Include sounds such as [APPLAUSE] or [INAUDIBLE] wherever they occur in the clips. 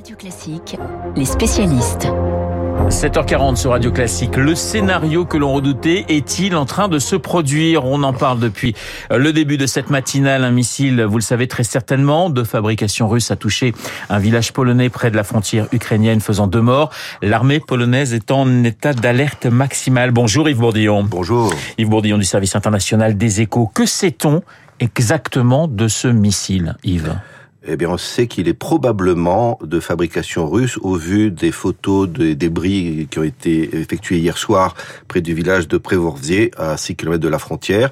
Radio Classique, les spécialistes. 7h40 sur Radio Classique. Le scénario que l'on redoutait est-il en train de se produire? On en parle depuis le début de cette matinale. Un missile, vous le savez très certainement, de fabrication russe a touché un village polonais près de la frontière ukrainienne, faisant deux morts. L'armée polonaise est en état d'alerte maximale. Bonjour Yves Bourdillon. Bonjour. Yves Bourdillon du service international des échos. Que sait-on exactement de ce missile, Yves? Eh bien, on sait qu'il est probablement de fabrication russe au vu des photos des débris qui ont été effectués hier soir près du village de Prévorzier, à 6 km de la frontière.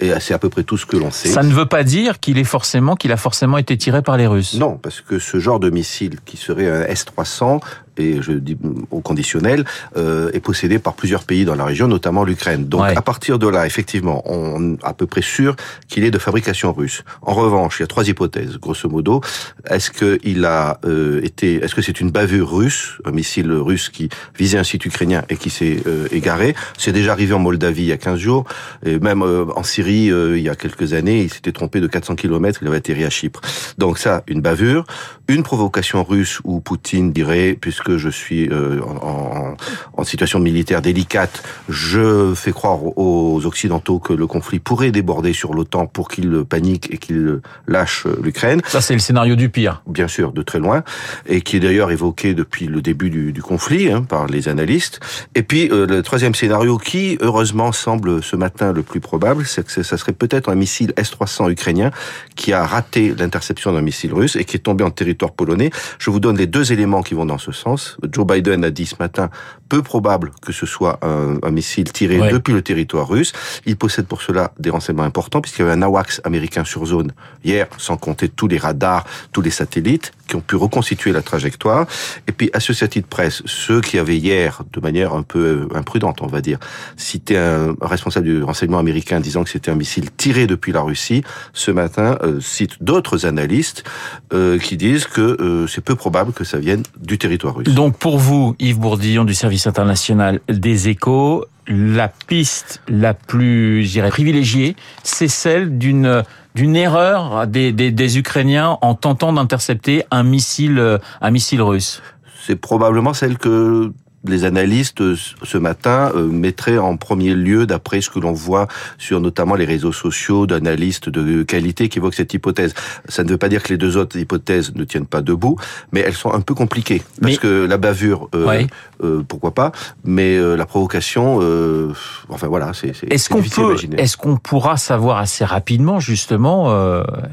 Et c'est à peu près tout ce que l'on sait. Ça ne veut pas dire qu'il est forcément, qu'il a forcément été tiré par les Russes. Non, parce que ce genre de missile qui serait un S-300 et je dis au conditionnel, euh, est possédé par plusieurs pays dans la région, notamment l'Ukraine. Donc à partir de là, effectivement, on est à peu près sûr qu'il est de fabrication russe. En revanche, il y a trois hypothèses, grosso modo. Est-ce qu'il a euh, été, est-ce que c'est une bavure russe, un missile russe qui visait un site ukrainien et qui s'est euh, égaré? C'est déjà arrivé en Moldavie il y a 15 jours, et même euh, en Syrie il y a quelques années, il s'était trompé de 400 km, il avait atterri à Chypre. Donc ça, une bavure, une provocation russe où Poutine dirait, puisque que je suis euh, en, en, situation militaire délicate, je fais croire aux Occidentaux que le conflit pourrait déborder sur l'OTAN pour qu'ils paniquent et qu'ils lâchent l'Ukraine. Ça, c'est le scénario du pire. Bien sûr, de très loin, et qui est d'ailleurs évoqué depuis le début du, du conflit hein, par les analystes. Et puis, euh, le troisième scénario qui, heureusement, semble ce matin le plus probable, c'est que ça serait peut-être un missile S-300 ukrainien qui a raté l'interception d'un missile russe et qui est tombé en territoire polonais. Je vous donne les deux éléments qui vont dans ce sens. Joe Biden a dit ce matin, peu probable que ce soit un, missile tiré depuis le territoire russe. Il possède pour cela des renseignements importants, puisqu'il y avait un AWACS américain sur zone hier, sans compter tous les radars, tous les satellites qui ont pu reconstituer la trajectoire. Et puis, associatif de presse, ceux qui avaient hier, de manière un peu imprudente, on va dire, cité un responsable du renseignement américain disant que c'était un missile tiré depuis la Russie, ce matin euh, cite d'autres analystes euh, qui disent que euh, c'est peu probable que ça vienne du territoire russe. Donc pour vous, Yves Bourdillon du service international des échos, la piste la plus, je dirais, privilégiée, c'est celle d'une d'une erreur des, des, des, Ukrainiens en tentant d'intercepter un missile, un missile russe. C'est probablement celle que les analystes euh, ce matin euh, mettraient en premier lieu, d'après ce que l'on voit sur notamment les réseaux sociaux d'analystes de qualité qui évoquent cette hypothèse. Ça ne veut pas dire que les deux autres hypothèses ne tiennent pas debout, mais elles sont un peu compliquées parce que la bavure, euh, euh, pourquoi pas, mais la provocation, euh, enfin voilà, c'est est-ce qu'on peut, est-ce qu'on pourra savoir assez rapidement justement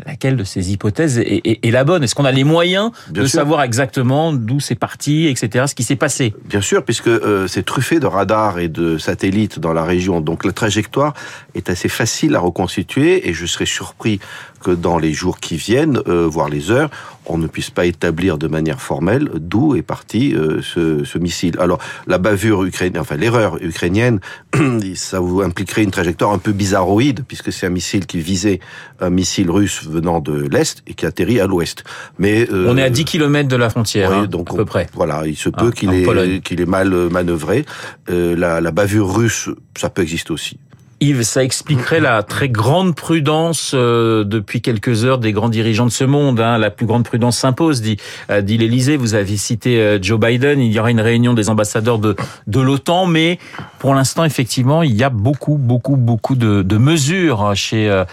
laquelle de ces hypothèses est, est, est la bonne? Est-ce qu'on a les moyens de savoir exactement d'où c'est parti, etc., ce qui s'est passé? Bien sûr puisque euh, c'est truffé de radars et de satellites dans la région. Donc la trajectoire est assez facile à reconstituer et je serais surpris que dans les jours qui viennent, euh, voire les heures, on ne puisse pas établir de manière formelle d'où est parti euh, ce, ce, missile. Alors la bavure ukrainienne, enfin l'erreur ukrainienne, [CLEARS THROAT] ça vous impliquerait une trajectoire un peu bizarroïde puisque c'est un missile qui visait un missile russe venant de l'est et qui atterrit à l'ouest. Mais euh, on est à 10 km de la frontière, hein, donc à peu près. Voilà, il se peut ah, qu'il ait, qu'il ait mal manœuvré. Euh, la, la bavure russe, ça peut exister aussi. Yves, ça expliquerait la très grande prudence euh, depuis quelques heures des grands dirigeants de ce monde. Hein. La plus grande prudence s'impose, dit, euh, dit l'Élysée. Vous avez cité euh, Joe Biden. Il y aura une réunion des ambassadeurs de, l'OTAN, mais pour l'instant, effectivement, il y a beaucoup, beaucoup, beaucoup de, mesures chez,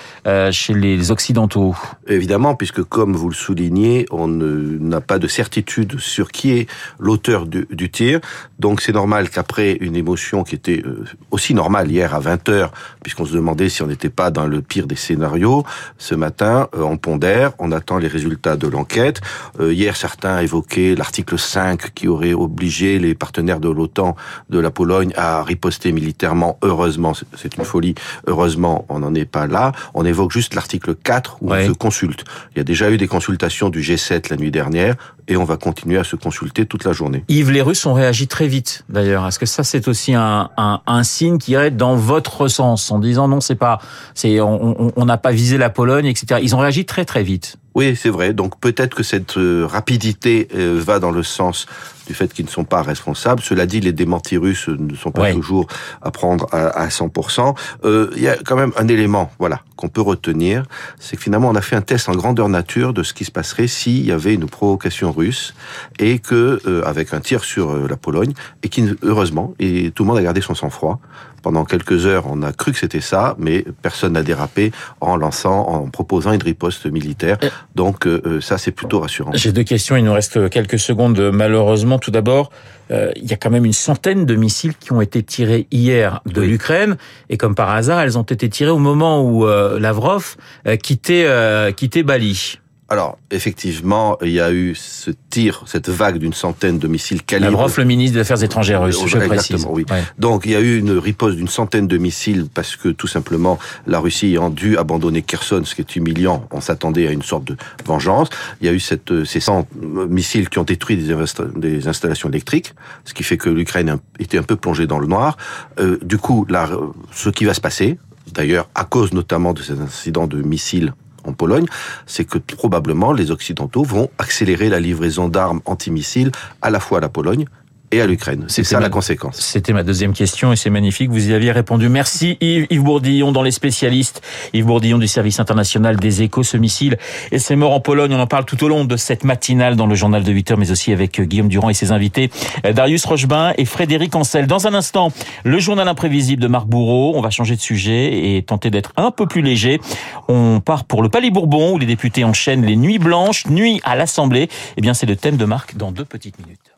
chez les Occidentaux. Évidemment, puisque comme vous le soulignez, on n'a pas de certitude sur qui est l'auteur du, du tir. Donc c'est normal qu'après une émotion qui était aussi normale hier à 20 heures, puisqu'on se demandait si on n'était pas dans le pire des scénarios. Ce matin, euh, on pondère, on attend les résultats de l'enquête. Euh, hier, certains évoquaient l'article 5 qui aurait obligé les partenaires de l'OTAN de la Pologne à riposter militairement. Heureusement, c'est une folie. Heureusement, on n'en est pas là. On évoque juste l'article 4 où on se consulte. Il y a déjà eu des consultations du G7 la nuit dernière et on va continuer à se consulter toute la journée. Yves, les Russes ont réagi très vite d'ailleurs. Est-ce que ça c'est aussi un, un, un signe qui irait dans votre sens en disant non, c'est pas, c'est, on n'a pas visé la Pologne, etc. Ils ont réagi très très vite. Oui, c'est vrai. Donc peut-être que cette euh, rapidité euh, va dans le sens du fait qu'ils ne sont pas responsables. Cela dit, les démentis russes ne sont pas toujours à prendre à, 100%. Euh, il y a quand même un élément, voilà, qu'on peut retenir, c'est que finalement on a fait un test en grandeur nature de ce qui se passerait s'il y avait une provocation russe et que euh, avec un tir sur la Pologne et qui heureusement et tout le monde a gardé son sang-froid pendant quelques heures, on a cru que c'était ça, mais personne n'a dérapé en lançant, en proposant une riposte militaire. Donc ça, c'est plutôt rassurant. J'ai deux questions. Il nous reste quelques secondes, malheureusement. Tout d'abord, euh, il y a quand même une centaine de missiles qui ont été tirés hier de l'Ukraine, et comme par hasard, elles ont été tirées au moment où euh, Lavrov euh, quittait, quittait Bali. Alors, effectivement, il y a eu ce tir, cette vague d'une centaine de missiles calibrés. Lavrov, le ministre des Affaires étrangères russe, je précise. Oui. Donc, il y a eu une riposte d'une centaine de missiles parce que, tout simplement, la Russie ayant dû abandonner Kherson, ce qui est humiliant, on s'attendait à une sorte de vengeance. Il y a eu cette, ces 100 missiles qui ont détruit des, des installations électriques, ce qui fait que l'Ukraine était un peu plongée dans le noir. Euh, du coup, là, ce qui va se passer, d'ailleurs, à cause notamment de ces incidents de missiles c'est que probablement les Occidentaux vont accélérer la livraison d'armes antimissiles à la fois à la Pologne et à l'Ukraine. C'est ça la conséquence. C'était ma deuxième question et c'est magnifique. Vous y aviez répondu. Merci Yves, Yves Bourdillon dans les spécialistes. Yves Bourdillon du service international des échos. Ce missile et c'est mort en Pologne. On en parle tout au long de cette matinale dans le journal de 8 heures, mais aussi avec euh, Guillaume Durand et ses invités, euh, Darius Rochebin et Frédéric Ancel. Dans un instant, le journal imprévisible de Marc Bourreau. On va changer de sujet et tenter d'être un peu plus léger. On part pour le Palais Bourbon où les députés enchaînent les nuits blanches, nuit à l'Assemblée. Eh bien, c'est le thème de Marc dans deux petites minutes.